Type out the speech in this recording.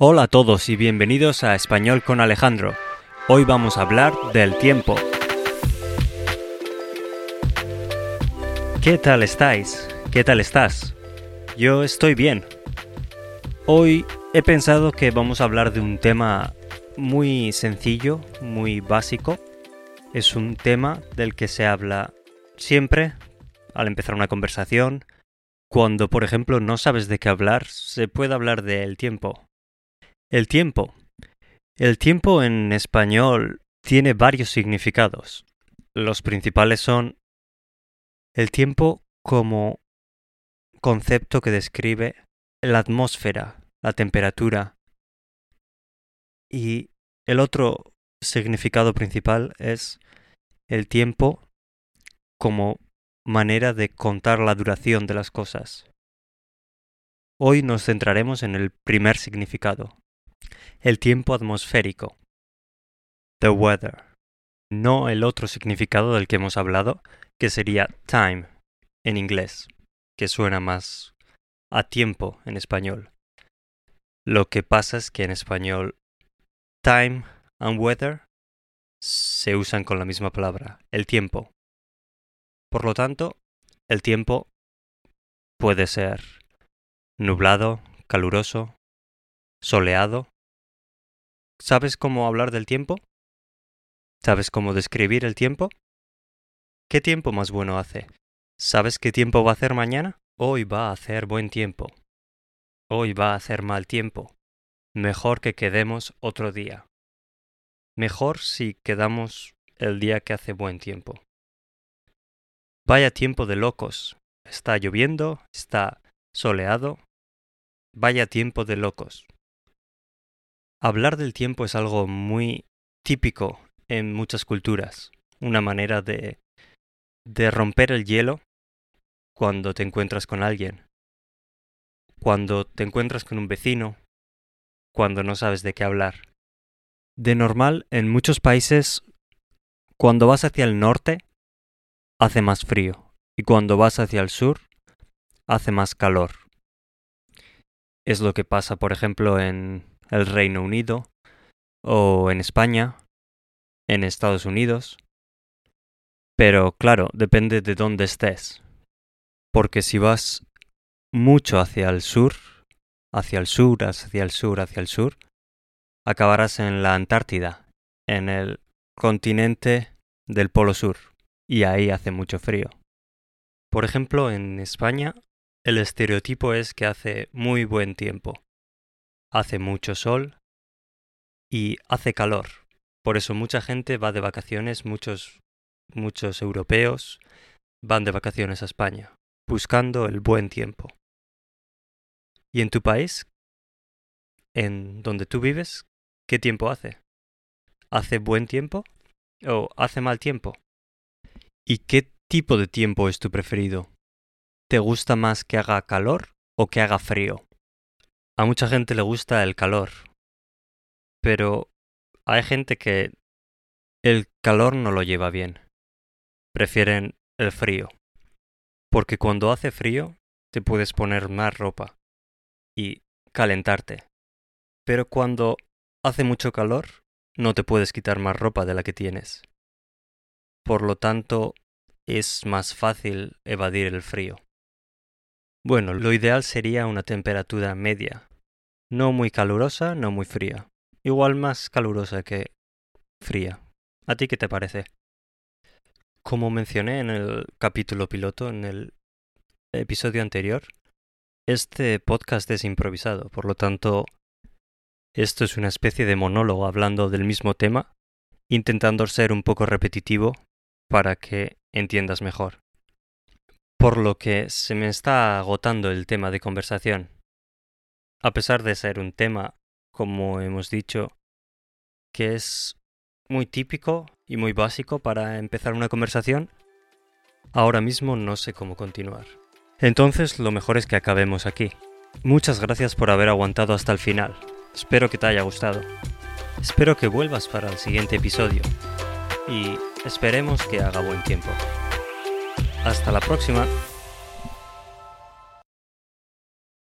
Hola a todos y bienvenidos a Español con Alejandro. Hoy vamos a hablar del tiempo. ¿Qué tal estáis? ¿Qué tal estás? Yo estoy bien. Hoy he pensado que vamos a hablar de un tema muy sencillo, muy básico. Es un tema del que se habla siempre al empezar una conversación. Cuando, por ejemplo, no sabes de qué hablar, se puede hablar del tiempo. El tiempo. El tiempo en español tiene varios significados. Los principales son el tiempo como concepto que describe la atmósfera, la temperatura. Y el otro significado principal es el tiempo como manera de contar la duración de las cosas. Hoy nos centraremos en el primer significado, el tiempo atmosférico. The weather. No el otro significado del que hemos hablado, que sería time en inglés, que suena más a tiempo en español. Lo que pasa es que en español time and weather se usan con la misma palabra, el tiempo. Por lo tanto, el tiempo puede ser nublado, caluroso, soleado, ¿Sabes cómo hablar del tiempo? ¿Sabes cómo describir el tiempo? ¿Qué tiempo más bueno hace? ¿Sabes qué tiempo va a hacer mañana? Hoy va a hacer buen tiempo. Hoy va a hacer mal tiempo. Mejor que quedemos otro día. Mejor si quedamos el día que hace buen tiempo. Vaya tiempo de locos. Está lloviendo, está soleado. Vaya tiempo de locos. Hablar del tiempo es algo muy típico en muchas culturas, una manera de, de romper el hielo cuando te encuentras con alguien, cuando te encuentras con un vecino, cuando no sabes de qué hablar. De normal, en muchos países, cuando vas hacia el norte, hace más frío, y cuando vas hacia el sur, hace más calor. Es lo que pasa, por ejemplo, en el Reino Unido, o en España, en Estados Unidos. Pero claro, depende de dónde estés. Porque si vas mucho hacia el sur, hacia el sur, hacia el sur, hacia el sur, acabarás en la Antártida, en el continente del Polo Sur, y ahí hace mucho frío. Por ejemplo, en España, el estereotipo es que hace muy buen tiempo hace mucho sol y hace calor. Por eso mucha gente va de vacaciones, muchos, muchos europeos van de vacaciones a España, buscando el buen tiempo. ¿Y en tu país? ¿En donde tú vives? ¿Qué tiempo hace? ¿Hace buen tiempo? ¿O hace mal tiempo? ¿Y qué tipo de tiempo es tu preferido? ¿Te gusta más que haga calor o que haga frío? A mucha gente le gusta el calor, pero hay gente que el calor no lo lleva bien. Prefieren el frío. Porque cuando hace frío te puedes poner más ropa y calentarte. Pero cuando hace mucho calor no te puedes quitar más ropa de la que tienes. Por lo tanto, es más fácil evadir el frío. Bueno, lo ideal sería una temperatura media, no muy calurosa, no muy fría. Igual más calurosa que fría. ¿A ti qué te parece? Como mencioné en el capítulo piloto, en el episodio anterior, este podcast es improvisado, por lo tanto, esto es una especie de monólogo hablando del mismo tema, intentando ser un poco repetitivo para que entiendas mejor. Por lo que se me está agotando el tema de conversación a pesar de ser un tema, como hemos dicho, que es muy típico y muy básico para empezar una conversación, ahora mismo no sé cómo continuar. Entonces lo mejor es que acabemos aquí. Muchas gracias por haber aguantado hasta el final. Espero que te haya gustado. Espero que vuelvas para el siguiente episodio. Y esperemos que haga buen tiempo. Hasta la próxima.